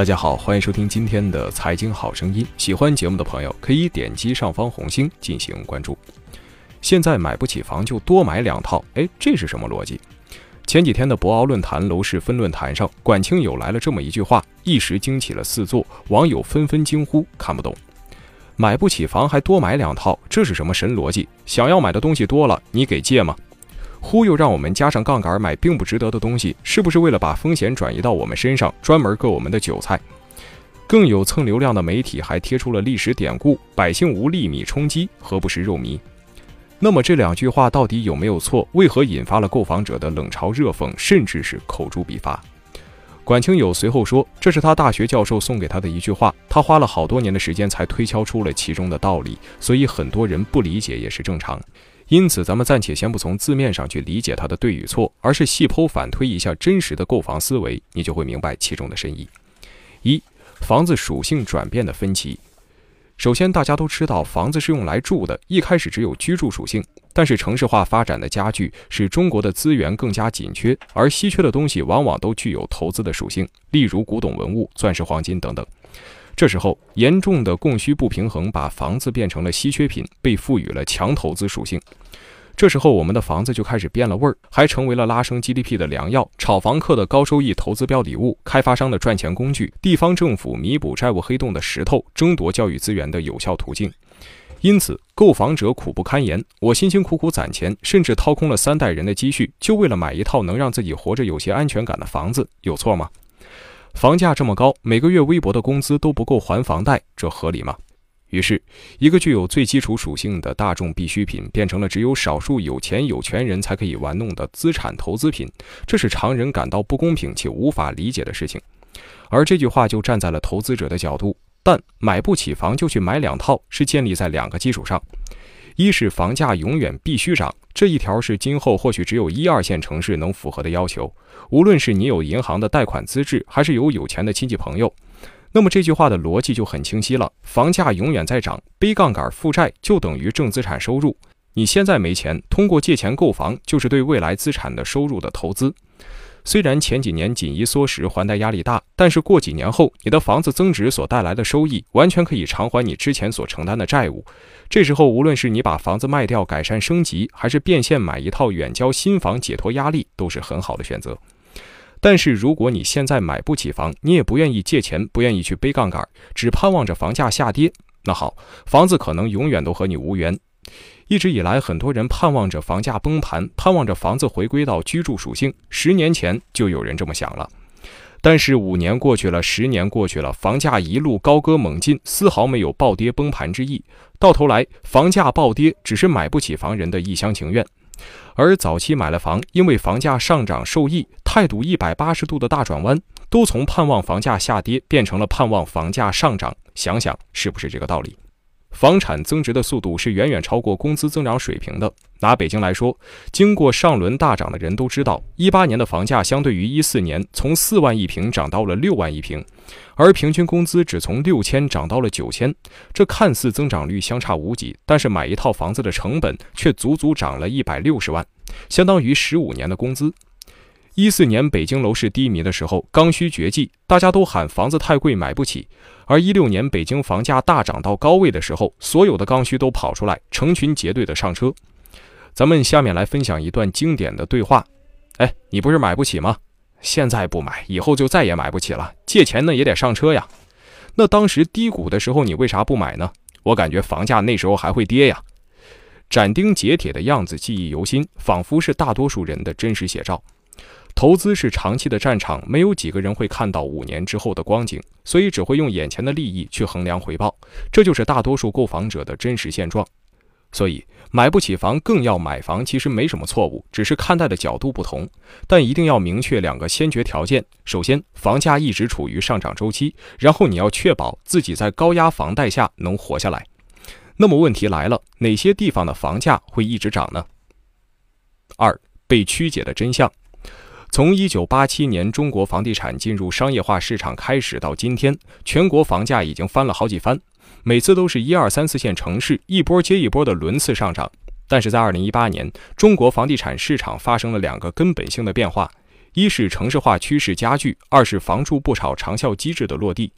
大家好，欢迎收听今天的财经好声音。喜欢节目的朋友可以点击上方红心进行关注。现在买不起房就多买两套，哎，这是什么逻辑？前几天的博鳌论坛楼市分论坛上，管清友来了这么一句话，一时惊起了四座，网友纷纷惊呼看不懂。买不起房还多买两套，这是什么神逻辑？想要买的东西多了，你给借吗？忽悠让我们加上杠杆买并不值得的东西，是不是为了把风险转移到我们身上，专门割我们的韭菜？更有蹭流量的媒体还贴出了历史典故：“百姓无粒米充饥，何不食肉糜？”那么这两句话到底有没有错？为何引发了购房者的冷嘲热讽，甚至是口诛笔伐？管清友随后说：“这是他大学教授送给他的一句话，他花了好多年的时间才推敲出了其中的道理，所以很多人不理解也是正常。”因此，咱们暂且先不从字面上去理解他的对与错，而是细剖反推一下真实的购房思维，你就会明白其中的深意。一、房子属性转变的分歧。首先，大家都知道房子是用来住的，一开始只有居住属性。但是城市化发展的加剧，使中国的资源更加紧缺，而稀缺的东西往往都具有投资的属性，例如古董文物、钻石、黄金等等。这时候，严重的供需不平衡把房子变成了稀缺品，被赋予了强投资属性。这时候，我们的房子就开始变了味儿，还成为了拉升 GDP 的良药、炒房客的高收益投资标的物、开发商的赚钱工具、地方政府弥补债务黑洞的石头、争夺教育资源的有效途径。因此，购房者苦不堪言。我辛辛苦苦攒钱，甚至掏空了三代人的积蓄，就为了买一套能让自己活着有些安全感的房子，有错吗？房价这么高，每个月微薄的工资都不够还房贷，这合理吗？于是，一个具有最基础属性的大众必需品，变成了只有少数有钱有权人才可以玩弄的资产投资品，这是常人感到不公平且无法理解的事情。而这句话就站在了投资者的角度，但买不起房就去买两套，是建立在两个基础上。一是房价永远必须涨，这一条是今后或许只有一二线城市能符合的要求。无论是你有银行的贷款资质，还是有有钱的亲戚朋友，那么这句话的逻辑就很清晰了：房价永远在涨，背杠杆负债就等于正资产收入。你现在没钱，通过借钱购房，就是对未来资产的收入的投资。虽然前几年紧衣缩食，还贷压力大，但是过几年后，你的房子增值所带来的收益，完全可以偿还你之前所承担的债务。这时候，无论是你把房子卖掉改善升级，还是变现买一套远郊新房解脱压力，都是很好的选择。但是，如果你现在买不起房，你也不愿意借钱，不愿意去背杠杆，只盼望着房价下跌，那好，房子可能永远都和你无缘。一直以来，很多人盼望着房价崩盘，盼望着房子回归到居住属性。十年前就有人这么想了，但是五年过去了，十年过去了，房价一路高歌猛进，丝毫没有暴跌崩盘之意。到头来，房价暴跌只是买不起房人的一厢情愿。而早期买了房，因为房价上涨受益，态度一百八十度的大转弯，都从盼望房价下跌变成了盼望房价上涨。想想是不是这个道理？房产增值的速度是远远超过工资增长水平的。拿北京来说，经过上轮大涨的人都知道，一八年的房价相对于一四年从四万一平涨到了六万一平，而平均工资只从六千涨到了九千。这看似增长率相差无几，但是买一套房子的成本却足足涨了一百六十万，相当于十五年的工资。一四年北京楼市低迷的时候，刚需绝迹，大家都喊房子太贵买不起。而一六年北京房价大涨到高位的时候，所有的刚需都跑出来，成群结队的上车。咱们下面来分享一段经典的对话。哎，你不是买不起吗？现在不买，以后就再也买不起了。借钱呢也得上车呀。那当时低谷的时候，你为啥不买呢？我感觉房价那时候还会跌呀。斩钉截铁的样子记忆犹新，仿佛是大多数人的真实写照。投资是长期的战场，没有几个人会看到五年之后的光景，所以只会用眼前的利益去衡量回报，这就是大多数购房者的真实现状。所以买不起房更要买房，其实没什么错误，只是看待的角度不同。但一定要明确两个先决条件：首先，房价一直处于上涨周期；然后，你要确保自己在高压房贷下能活下来。那么问题来了，哪些地方的房价会一直涨呢？二被曲解的真相。从一九八七年中国房地产进入商业化市场开始到今天，全国房价已经翻了好几番，每次都是一二三四线城市一波接一波的轮次上涨。但是在二零一八年，中国房地产市场发生了两个根本性的变化：一是城市化趋势加剧，二是房住不炒长效机制的落地。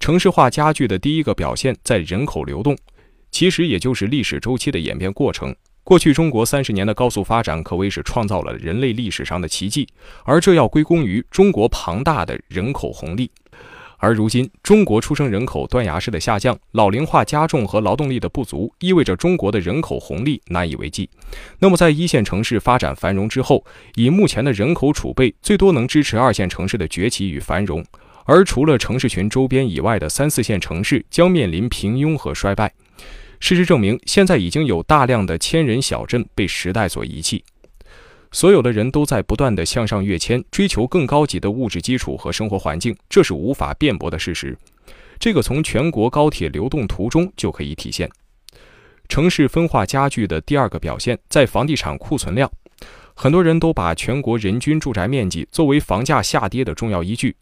城市化加剧的第一个表现在人口流动，其实也就是历史周期的演变过程。过去中国三十年的高速发展可谓是创造了人类历史上的奇迹，而这要归功于中国庞大的人口红利。而如今，中国出生人口断崖式的下降，老龄化加重和劳动力的不足，意味着中国的人口红利难以为继。那么，在一线城市发展繁荣之后，以目前的人口储备，最多能支持二线城市的崛起与繁荣。而除了城市群周边以外的三四线城市，将面临平庸和衰败。事实证明，现在已经有大量的千人小镇被时代所遗弃。所有的人都在不断的向上跃迁，追求更高级的物质基础和生活环境，这是无法辩驳的事实。这个从全国高铁流动图中就可以体现。城市分化加剧的第二个表现在房地产库存量，很多人都把全国人均住宅面积作为房价下跌的重要依据。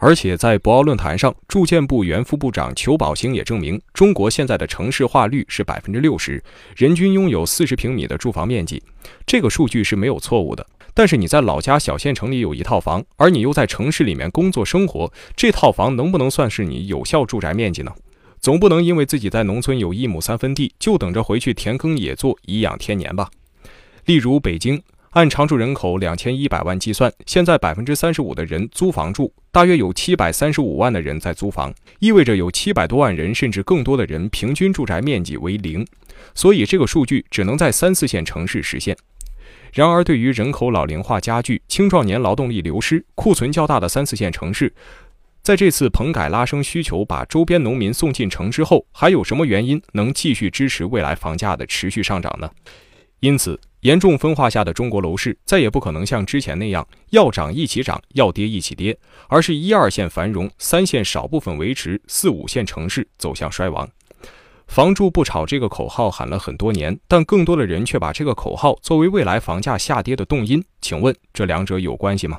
而且在博鳌论坛上，住建部原副部长裘宝兴也证明，中国现在的城市化率是百分之六十，人均拥有四十平米的住房面积，这个数据是没有错误的。但是你在老家小县城里有一套房，而你又在城市里面工作生活，这套房能不能算是你有效住宅面积呢？总不能因为自己在农村有一亩三分地，就等着回去田耕野作颐养天年吧？例如北京。按常住人口两千一百万计算，现在百分之三十五的人租房住，大约有七百三十五万的人在租房，意味着有七百多万人甚至更多的人平均住宅面积为零，所以这个数据只能在三四线城市实现。然而，对于人口老龄化加剧、青壮年劳动力流失、库存较大的三四线城市，在这次棚改拉升需求、把周边农民送进城之后，还有什么原因能继续支持未来房价的持续上涨呢？因此。严重分化下的中国楼市再也不可能像之前那样要涨一起涨，要跌一起跌，而是一二线繁荣，三线少部分维持，四五线城市走向衰亡。房住不炒这个口号喊了很多年，但更多的人却把这个口号作为未来房价下跌的动因。请问这两者有关系吗？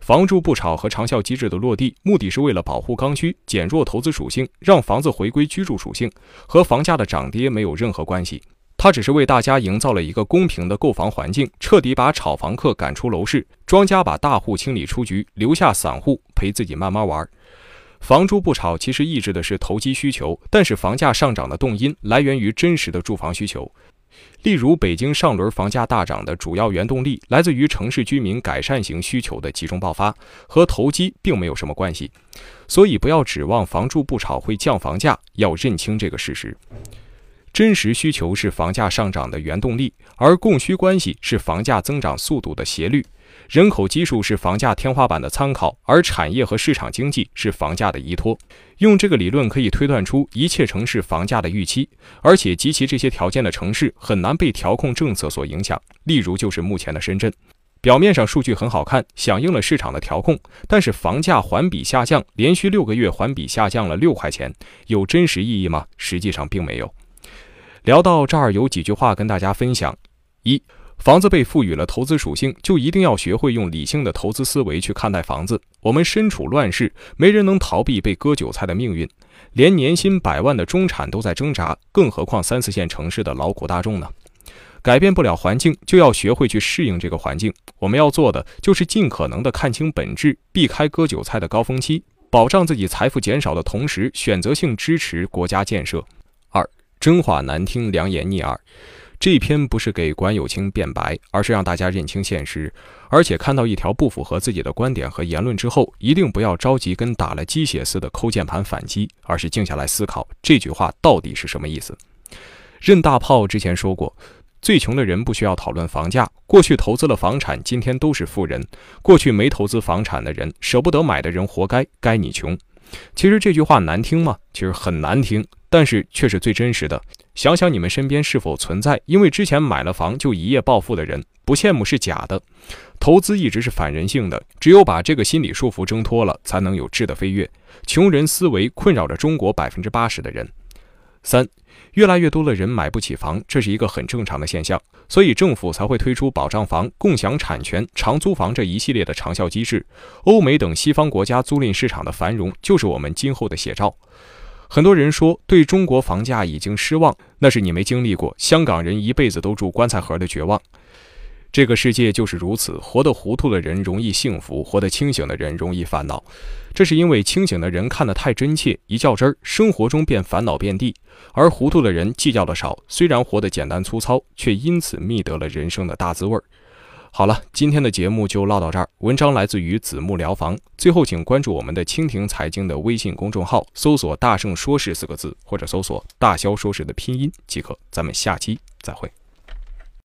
房住不炒和长效机制的落地，目的是为了保护刚需，减弱投资属性，让房子回归居住属性，和房价的涨跌没有任何关系。它只是为大家营造了一个公平的购房环境，彻底把炒房客赶出楼市，庄家把大户清理出局，留下散户陪自己慢慢玩。房住不炒其实抑制的是投机需求，但是房价上涨的动因来源于真实的住房需求。例如，北京上轮房价大涨的主要原动力来自于城市居民改善型需求的集中爆发，和投机并没有什么关系。所以，不要指望房住不炒会降房价，要认清这个事实。真实需求是房价上涨的原动力，而供需关系是房价增长速度的斜率。人口基数是房价天花板的参考，而产业和市场经济是房价的依托。用这个理论可以推断出一切城市房价的预期，而且及其这些条件的城市很难被调控政策所影响。例如，就是目前的深圳，表面上数据很好看，响应了市场的调控，但是房价环比下降，连续六个月环比下降了六块钱，有真实意义吗？实际上并没有。聊到这儿，有几句话跟大家分享：一，房子被赋予了投资属性，就一定要学会用理性的投资思维去看待房子。我们身处乱世，没人能逃避被割韭菜的命运，连年薪百万的中产都在挣扎，更何况三四线城市的劳苦大众呢？改变不了环境，就要学会去适应这个环境。我们要做的就是尽可能的看清本质，避开割韭菜的高峰期，保障自己财富减少的同时，选择性支持国家建设。真话难听，良言逆耳。这篇不是给管有清辩白，而是让大家认清现实。而且看到一条不符合自己的观点和言论之后，一定不要着急跟打了鸡血似的抠键盘反击，而是静下来思考这句话到底是什么意思。任大炮之前说过：“最穷的人不需要讨论房价，过去投资了房产，今天都是富人；过去没投资房产的人，舍不得买的人活该，该你穷。”其实这句话难听吗？其实很难听。但是却是最真实的。想想你们身边是否存在因为之前买了房就一夜暴富的人？不羡慕是假的。投资一直是反人性的，只有把这个心理束缚挣脱了，才能有质的飞跃。穷人思维困扰着中国百分之八十的人。三，越来越多的人买不起房，这是一个很正常的现象，所以政府才会推出保障房、共享产权、长租房这一系列的长效机制。欧美等西方国家租赁市场的繁荣，就是我们今后的写照。很多人说对中国房价已经失望，那是你没经历过香港人一辈子都住棺材盒的绝望。这个世界就是如此，活得糊涂的人容易幸福，活得清醒的人容易烦恼。这是因为清醒的人看得太真切，一较真儿，生活中便烦恼遍地；而糊涂的人计较的少，虽然活得简单粗糙，却因此觅得了人生的大滋味儿。好了，今天的节目就唠到这儿。文章来自于子木疗房。最后，请关注我们的蜻蜓财经的微信公众号，搜索“大圣说事”四个字，或者搜索“大肖说事”的拼音即可。咱们下期再会。